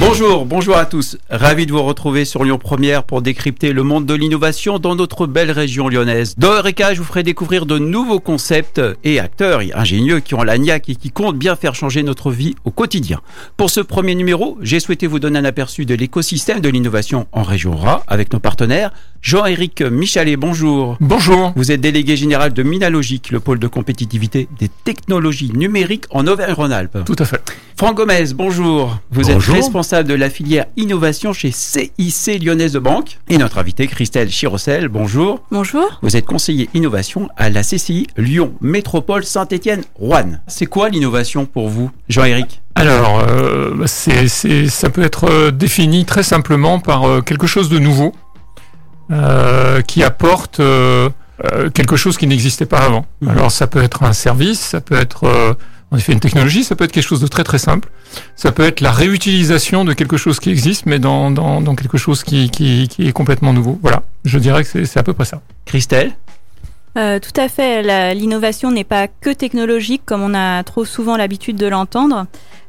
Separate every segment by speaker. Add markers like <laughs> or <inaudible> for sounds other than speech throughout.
Speaker 1: Bonjour, bonjour à tous. Ravi de vous retrouver sur Lyon Première pour décrypter le monde de l'innovation dans notre belle région lyonnaise. Dans Eureka, je vous ferai découvrir de nouveaux concepts et acteurs ingénieux qui ont la niaque et qui comptent bien faire changer notre vie au quotidien. Pour ce premier numéro, j'ai souhaité vous donner un aperçu de l'écosystème de l'innovation en région RA avec nos partenaires. Jean-Éric Michalet, bonjour.
Speaker 2: Bonjour.
Speaker 1: Vous êtes délégué général de Minalogique, le pôle de compétitivité des technologies numériques en Auvergne-Rhône-Alpes.
Speaker 2: Tout à fait.
Speaker 1: Franck Gomez, bonjour. Vous
Speaker 2: Bonjour.
Speaker 1: êtes responsable de la filière innovation chez CIC Lyonnaise de Banque. Et notre invité, Christelle Chirocel, bonjour.
Speaker 3: Bonjour.
Speaker 1: Vous êtes conseiller innovation à la CCI Lyon Métropole Saint-Étienne Rouen. C'est quoi l'innovation pour vous, Jean-Éric?
Speaker 2: Alors, euh, c'est, c'est- ça peut être euh, défini très simplement par euh, quelque chose de nouveau euh, qui apporte euh, euh, quelque chose qui n'existait pas avant.
Speaker 1: Mhm.
Speaker 2: Alors, ça peut être un service, ça peut être euh, en effet une technologie, ça peut être quelque chose de très très simple. Ça peut être la réutilisation de quelque chose qui existe, mais dans, dans, dans quelque chose qui, qui, qui est complètement nouveau. Voilà, je dirais que c'est, c'est à peu près ça.
Speaker 1: Christelle?
Speaker 3: Euh, tout à fait. La- L'innovation n'est pas que technologique, comme on a trop souvent l'habitude de l'entendre.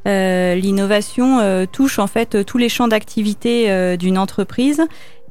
Speaker 3: Euh, L'innovation euh, touche en fait tous les champs d'activité euh, d'une entreprise.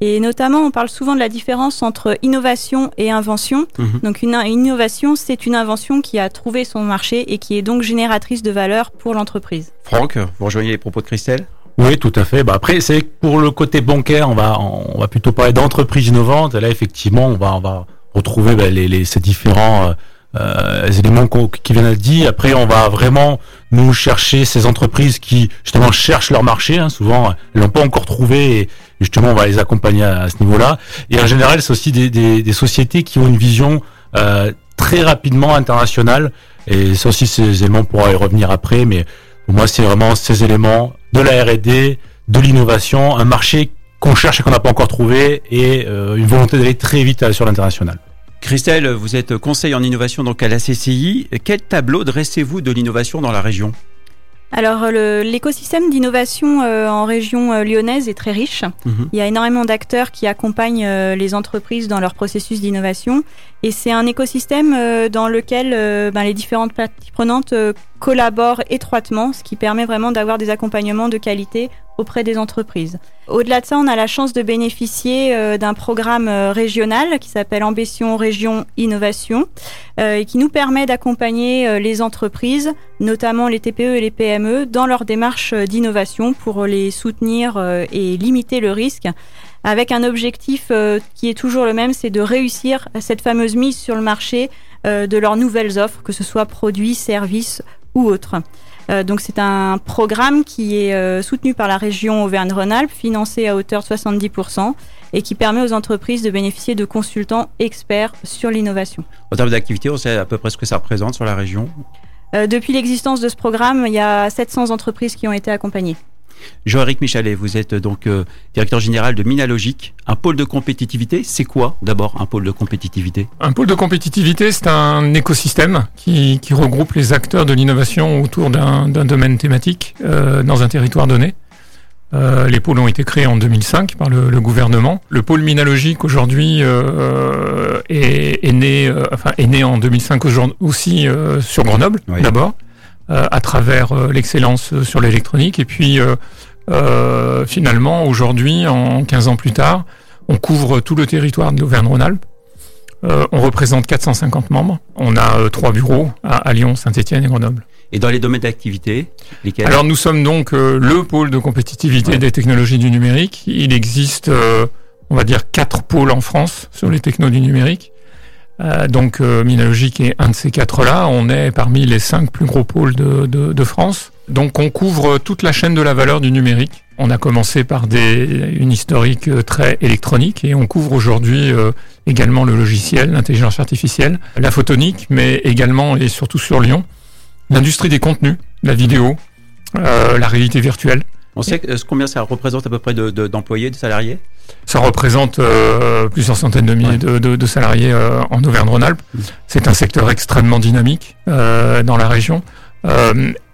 Speaker 3: Et notamment, on parle souvent de la différence entre innovation et invention.
Speaker 1: Mhm.
Speaker 3: Donc, une, une innovation, c'est une invention qui a trouvé son marché et qui est donc génératrice de valeur pour l'entreprise.
Speaker 1: Franck, vous rejoignez les propos de Christelle?
Speaker 4: Oui, tout à fait. Bah après, c'est que pour le côté bancaire, on va on va plutôt parler d'entreprises innovantes. Et là, effectivement, on va on va retrouver bah, les, les ces différents euh, euh, éléments qu'on- qui viennent d'être dit. Après, on va vraiment nous chercher ces entreprises qui justement cherchent leur marché. hein. Souvent, elles l'ont pas encore trouvé. Et justement, on va les accompagner à, ce niveau-là. Et en général, c'est aussi des, sociétés qui ont une vision euh, très rapidement internationale. Et ça aussi, ces éléments on y revenir après. Mais pour moi, c'est vraiment ces éléments de la R&D, de l'innovation, un marché qu'on cherche et qu'on n'a pas encore trouvé, et euh, une volonté d'aller très vite euh, sur l'international.
Speaker 1: Christelle, vous êtes conseil en innovation donc à la CCI. Quel tableau dressez-vous de l'innovation dans la région?
Speaker 3: Alors, le- l'écosystème d'innovation euh, en région euh, lyonnaise est très riche.
Speaker 1: Mhm.
Speaker 3: Il y a énormément d'acteurs qui accompagnent euh, les entreprises dans leur processus d'innovation. Et c'est un écosystème euh, dans lequel euh, ben, les différentes parties prenantes euh, collaborent étroitement, ce qui permet vraiment d'avoir des accompagnements de qualité auprès des entreprises. Au-delà de ça, on a la chance de bénéficier euh, d'un programme euh, régional qui s'appelle Ambition Région Innovation euh, et qui nous permet d'accompagner les entreprises, notamment les TPE et les PME, dans leur démarche d'innovation pour les soutenir et limiter le risque avec un objectif qui est toujours le même, c'est de réussir cette fameuse mise sur le marché de leurs nouvelles offres, que ce soit produits, services ou autres. Euh, donc c'est un programme qui est euh, soutenu par la région Auvergne-Rhône-Alpes, financé à hauteur de 70% et qui permet aux entreprises de bénéficier de consultants experts sur l'innovation.
Speaker 1: En termes d'activité, on sait à peu près ce que ça représente sur la région?
Speaker 3: Euh, depuis l'existence de ce programme, il y a 700 entreprises qui ont été accompagnées.
Speaker 1: Jean-Éric Michalet, vous êtes donc euh, directeur général de Minalogique, un pôle de compétitivité. C'est quoi d'abord un pôle de compétitivité?
Speaker 2: Un pôle de compétitivité, c'est un écosystème qui, qui regroupe les acteurs de l'innovation autour d'un domaine thématique euh, dans un territoire donné. Euh, les pôles ont été créés en 2005 par le, le gouvernement. Le pôle minalogique aujourd'hui euh, est, est né, euh, enfin est né en 2005 aujourd'hui aussi euh, sur Grenoble
Speaker 1: Oui.
Speaker 2: d'abord, euh, à travers euh, l'excellence euh, sur l'électronique, et puis euh, euh, finalement aujourd'hui, en 15 ans plus tard, on couvre tout le territoire de l'Auvergne-Rhône-Alpes. Euh, on représente 450 membres. On a euh, trois bureaux à, à Lyon, Saint-Étienne et Grenoble.
Speaker 1: Et dans les domaines d'activité, lesquels?
Speaker 2: Alors nous sommes donc euh, le pôle de compétitivité
Speaker 1: Ouais.
Speaker 2: des technologies du numérique. Il existe, euh, on va dire, quatre pôles en France sur les technos du numérique. Euh, donc euh, Minalogic est un de ces quatre-là. On est parmi les cinq plus gros pôles de, de, de France. Donc on couvre toute la chaîne de la valeur du numérique. On a commencé par des, une historique euh, très électronique et on couvre aujourd'hui euh, également le logiciel, l'intelligence artificielle, la photonique, mais également et surtout sur Lyon, l'industrie des contenus, la vidéo, euh, la réalité virtuelle.
Speaker 1: On sait combien ça représente à peu près de- de- d'employés, de, salariés?
Speaker 2: Ça représente euh, plusieurs centaines de milliers
Speaker 1: Ouais.
Speaker 2: de, de- de salariés euh, en Auvergne-Rhône-Alpes.
Speaker 1: Mm.
Speaker 2: C'est un secteur extrêmement dynamique euh, dans la région.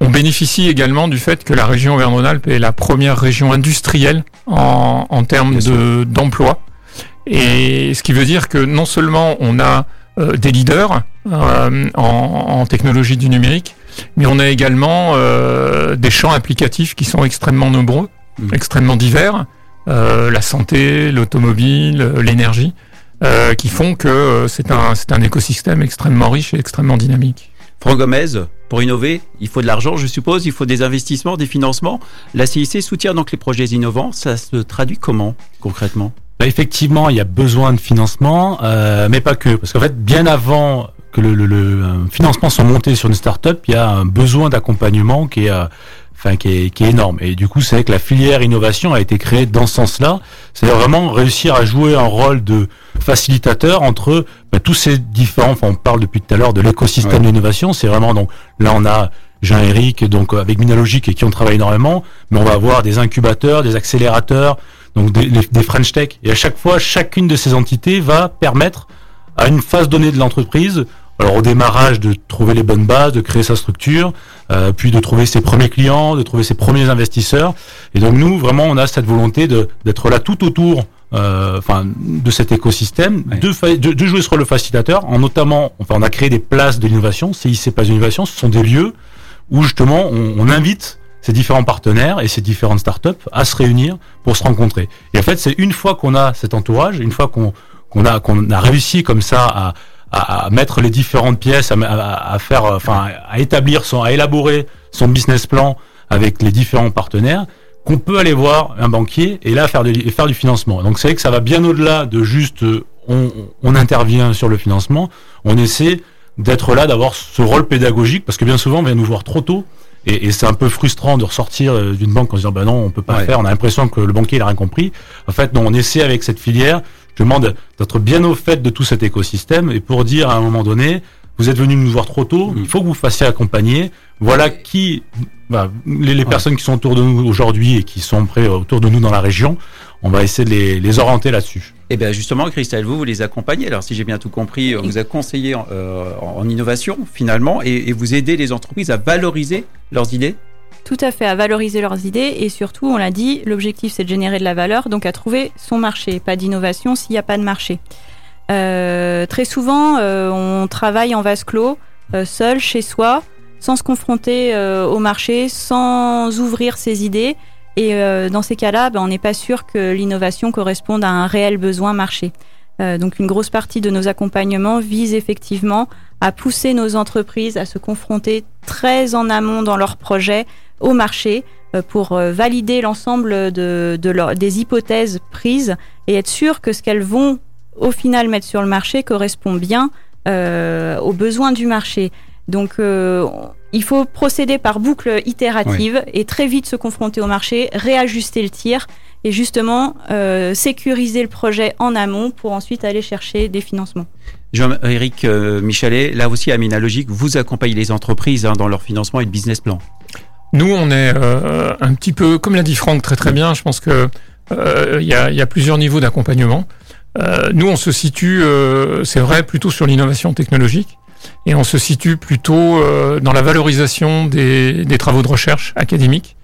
Speaker 2: On bénéficie également du fait que la région Auvergne-Rhône-Alpes est la première région industrielle en, en termes de- d'emploi. Et ce qui veut dire que non seulement on a des leaders, en, en, technologie du numérique, mais on a également des champs applicatifs qui sont extrêmement nombreux, mmh. extrêmement divers, la santé, l'automobile, l'énergie. Euh, qui font que euh, c'est un, c'est un écosystème extrêmement riche et extrêmement dynamique.
Speaker 1: Franck Gomez, pour innover, il faut de l'argent, je suppose, il faut des investissements, des financements. La CIC soutient donc les projets innovants. Ça se traduit comment concrètement?
Speaker 4: Bah, Effectivement, il y a besoin de financement, euh, mais pas que. Parce qu'en fait, bien avant que le, le, le financement soit monté sur une start-up, il y a un besoin d'accompagnement qui est enfin qui est, qui est énorme. Et du coup, c'est vrai que la filière innovation a été créée dans ce sens-là. C'est vraiment réussir à jouer un rôle de facilitateur entre bah, tous ces différents. Enfin, on parle depuis tout à l'heure de l'écosystème d'innovation. C'est vraiment donc là on a Jean-Éric donc avec Minalogic et qui ont travaillé énormément, mais on va avoir des incubateurs, des accélérateurs, donc des, des French Tech. Et à chaque fois, chacune de ces entités va permettre à une phase donnée de l'entreprise alors au démarrage de trouver les bonnes bases, de créer sa structure, euh, puis de trouver ses premiers clients, de trouver ses premiers investisseurs. Et donc nous, vraiment, on a cette volonté d'être là tout autour euh, enfin, de cet écosystème, de, de, jouer sur le facilitateur, en notamment, enfin, on a créé des places de l'innovation, CIC Pas d'innovation, ce sont des lieux où justement on, on invite ces différents partenaires et ces différentes startups à se réunir pour se rencontrer. Et en fait, c'est une fois qu'on a cet entourage, une fois qu'on qu'on a qu'on a réussi comme ça à à, mettre les différentes pièces, à, faire, enfin, à établir son, à élaborer son business plan avec les différents partenaires, qu'on peut aller voir un banquier et là faire, faire du financement. Donc c'est vrai que ça va bien au-delà de juste euh, on, on, intervient sur le financement, on essaie d'être là, d'avoir ce rôle pédagogique, parce que bien souvent on vient nous voir trop tôt, et, et c'est un peu frustrant de ressortir euh, d'une banque en se disant bah non on peut pas faire, on a l'impression que le banquier il a rien compris. En fait non, on essaie avec cette filière je demande d'être bien au fait de tout cet écosystème et pour dire à un moment donné, vous êtes venu nous voir trop tôt, mm. il faut que vous fassiez accompagner. Voilà qui, bah, les, personnes qui sont autour de nous aujourd'hui et qui sont prêts autour de nous dans la région, on va essayer de les, les orienter là-dessus.
Speaker 1: Et eh bien justement, Christelle, vous, vous les accompagnez. Alors si j'ai bien tout compris, vous a conseillé euh, en, innovation finalement et, et vous aidez les entreprises à valoriser leurs idées?
Speaker 3: Tout à fait, à valoriser leurs idées et surtout, on l'a dit, l'objectif c'est de générer de la valeur, donc à trouver son marché, pas d'innovation s'il n'y a pas de marché. Euh, très souvent, euh, on travaille en vase clos, euh, seul, chez soi, sans se confronter au marché, sans ouvrir ses idées. Et dans ces cas-là, ben, on n'est pas sûr que l'innovation corresponde à un réel besoin marché. donc une grosse partie de nos accompagnements vise effectivement à pousser nos entreprises à se confronter très en amont dans leurs projets au marché euh, pour euh, valider l'ensemble de, des hypothèses prises et être sûr que ce qu'elles vont au final mettre sur le marché correspond bien euh, aux besoins du marché. Donc il faut procéder par boucle itérative et très vite se confronter au marché, réajuster le tir et justement sécuriser le projet en amont pour ensuite aller chercher des financements.
Speaker 1: Jean-Éric Michalet, là aussi à Minalogique, vous accompagnez les entreprises hein, dans leur financement et de business plan.
Speaker 2: Nous, on est euh, un petit peu, comme l'a dit Franck très très bien, je pense que euh, il y, a, plusieurs niveaux d'accompagnement. Euh, nous, on se situe, c'est vrai, plutôt sur l'innovation technologique et on se situe plutôt dans la valorisation des, travaux de recherche académiques.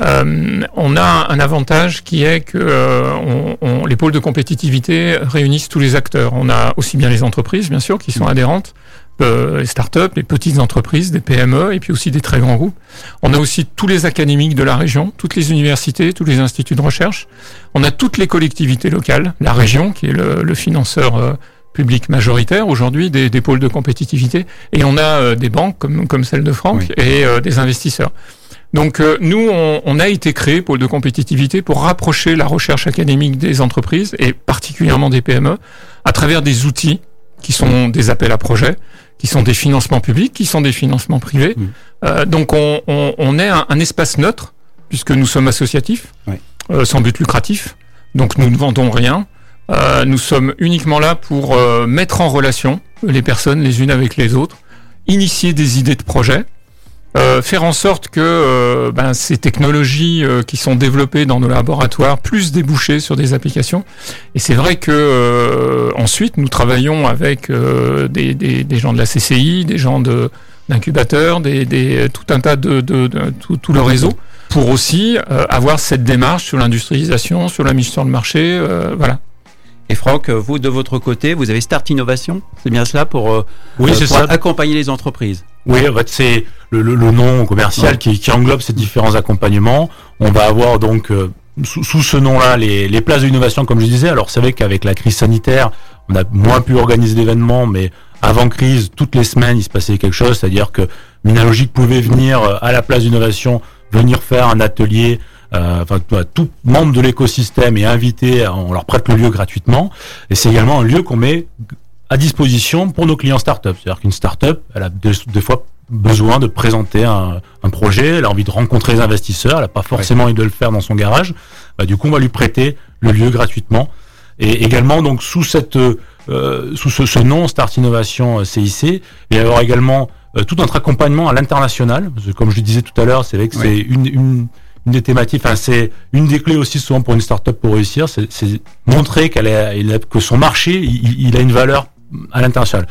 Speaker 2: on a un avantage qui est que les pôles de compétitivité réunissent tous les acteurs. On a aussi bien les entreprises, bien sûr, qui sont adhérentes, euh, les startups, les petites entreprises, des PME et puis aussi des très grands groupes. On a aussi tous les académiques de la région, toutes les universités, tous les instituts de recherche. On a toutes les collectivités locales, la région qui est le, le financeur euh, public majoritaire aujourd'hui des, des, pôles de compétitivité, et on a euh, des banques comme, comme celle de Franck et des investisseurs. Donc nous, on, on, a été créé pôle de compétitivité pour rapprocher la recherche académique des entreprises et particulièrement des PME à travers des outils qui sont des appels à projets, qui sont des financements publics, qui sont des financements privés. Mmh. Euh, donc on, on, on est un, un, espace neutre, puisque nous sommes associatifs, oui. euh, sans but lucratif, donc nous ne vendons rien. Euh, nous sommes uniquement là pour euh, mettre en relation les personnes les unes avec les autres, initier des idées de projets, euh, faire en sorte que euh, ben, ces technologies euh, qui sont développées dans nos laboratoires puissent déboucher sur des applications. Et c'est vrai que euh, ensuite nous travaillons avec des, des, des, gens de la CCI, des gens de d'incubateurs, des, des, tout un tas de, de, de tout, tout, le réseau pour aussi avoir cette démarche sur l'industrialisation, sur la mise sur le marché, voilà.
Speaker 1: Et Franck, vous de votre côté, vous avez Start Innovation, c'est bien cela pour, euh,
Speaker 4: Oui,
Speaker 1: euh,
Speaker 4: c'est
Speaker 1: pour
Speaker 4: ça.
Speaker 1: accompagner les entreprises.
Speaker 4: Oui, en fait, c'est le, le- le nom commercial
Speaker 1: Ouais.
Speaker 4: qui, qui englobe ces différents accompagnements. On va avoir donc euh, sous, sous ce nom-là les, les places d'innovation, comme je disais. Alors c'est vrai qu'avec la crise sanitaire, on a moins pu organiser d'événements, mais avant crise, toutes les semaines, il se passait quelque chose, c'est-à-dire que Minalogique pouvait venir euh, à la place d'innovation, venir faire un atelier. Euh, Enfin, tout- tout membre de l'écosystème est invité, on leur prête le lieu gratuitement, et c'est également un lieu qu'on met à disposition pour nos clients startups. C'est-à-dire qu'une startup, elle a des, des fois besoin de présenter un, un projet, elle a envie de rencontrer les investisseurs, elle n'a pas forcément envie de le faire dans son garage. Bah, du coup, on va lui prêter le lieu gratuitement. Et également, donc, sous cette, euh, sous ce, ce nom Start Innovation euh, CIC, il va y avoir également euh, tout notre accompagnement à l'international. Comme je le disais tout à l'heure, c'est vrai que
Speaker 1: Oui.
Speaker 4: c'est une, une, une des thématiques, enfin, c'est une des clés aussi souvent pour une startup pour réussir, c'est montrer qu'elle a- que son marché, il, il a une valeur à l'international.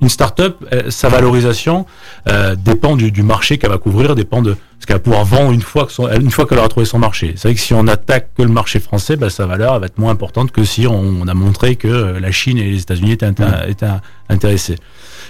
Speaker 4: Une- startup, euh, sa valorisation euh, dépend du, du marché qu'elle va couvrir, dépend de ce qu'elle va pouvoir vendre une fois qu'elle aura trouvé son marché. C'est vrai que si on attaque que le marché français, bah, sa valeur elle va être moins importante que si on, on a montré que euh, la Chine et les États-Unis étaient, étaient intéressés.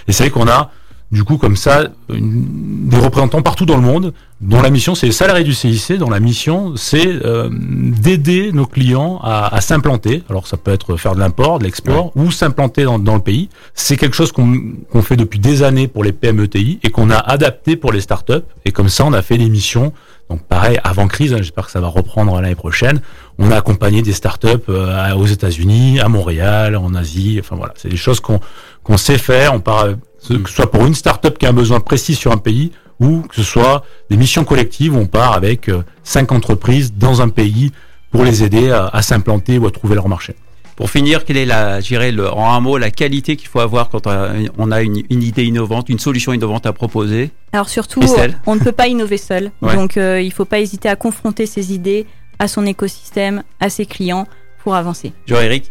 Speaker 4: Et c'est vrai qu'on a du coup comme ça une- des représentants partout dans le monde dont la mission c'est les salariés du CIC dont la mission c'est euh, d'aider nos clients à, à s'implanter. Alors ça peut être faire de l'import de l'export ou s'implanter dans, dans le pays. C'est quelque chose qu'on qu'on fait depuis des années pour les PMETI et qu'on a adapté pour les startups. Et comme ça on a fait des missions. Donc pareil avant crise hein, j'espère que ça va reprendre l'année prochaine. On a accompagné des startups euh, aux États-Unis à Montréal en Asie. Enfin voilà. C'est des choses qu'on qu'on sait faire. On part que ce soit pour une start-up qui a un besoin précis sur un pays ou que ce soit des missions collectives où on part avec euh, cinq entreprises dans un pays pour les aider à, à s'implanter ou à trouver leur marché.
Speaker 1: Pour finir, quelle est la, le, en un mot, la qualité qu'il faut avoir quand on a, une, une idée innovante, une solution innovante à proposer?
Speaker 3: Alors surtout, on ne peut pas innover seul. <laughs>
Speaker 1: Ouais.
Speaker 3: Donc euh, il ne faut pas hésiter à confronter ses idées à son écosystème, à ses clients pour avancer.
Speaker 1: Jean-Éric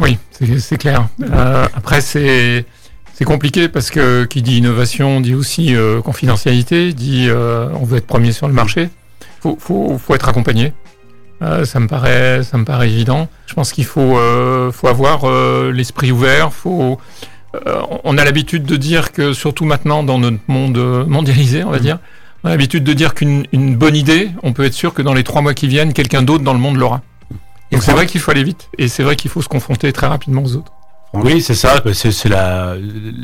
Speaker 2: Oui, c'est c'est clair. Euh, après, c'est c'est compliqué parce que qui dit innovation dit aussi euh, confidentialité, dit euh, on veut être premier sur le marché. Faut faut, faut être accompagné. Euh, ça me paraît ça me paraît évident. Je pense qu'il faut faut avoir l'esprit ouvert. Faut on a l'habitude de dire que surtout maintenant dans notre monde mondialisé, on va dire, on a l'habitude de dire qu'une une bonne idée, on peut être sûr que dans les trois mois qui viennent, quelqu'un d'autre dans le monde l'aura. Donc c'est vrai qu'il faut aller vite et c'est vrai qu'il faut se confronter très rapidement aux autres.
Speaker 4: Oui, c'est ça. bah, C'est la,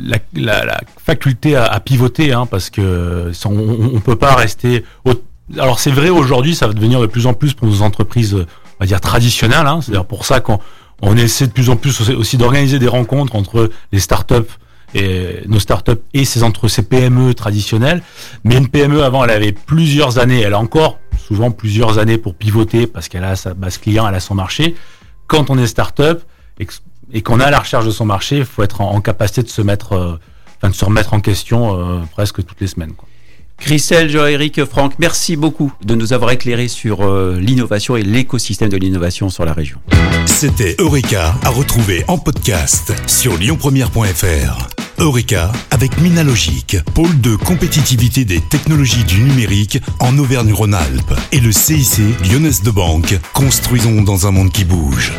Speaker 4: la, la, la faculté à, à pivoter, hein, parce que on, on peut pas rester. au- Alors c'est vrai aujourd'hui, ça va devenir de plus en plus pour nos entreprises, on va dire traditionnelles. Hein, C'est d'ailleurs pour ça qu'on on essaie de plus en plus aussi d'organiser des rencontres entre les startups et nos startups et ces entre ces PME traditionnelles. Mais une PME avant, elle avait plusieurs années, elle a encore souvent plusieurs années pour pivoter parce qu'elle a sa base client, elle a son marché. Quand on est startup et qu'on est à la recherche de son marché, il faut être en, en capacité de se mettre, euh, enfin de se remettre en question euh, presque toutes les semaines. Quoi.
Speaker 1: Christelle, Jean-Éric, Franck, merci beaucoup de nous avoir éclairé sur euh, l'innovation et l'écosystème de l'innovation sur la région.
Speaker 5: C'était Eureka à retrouver en podcast sur lyonpremière.fr. Eureka avec Minalogic, pôle de compétitivité des technologies du numérique en Auvergne-Rhône-Alpes et le CIC Lyonnaise de Banque. Construisons dans un monde qui bouge.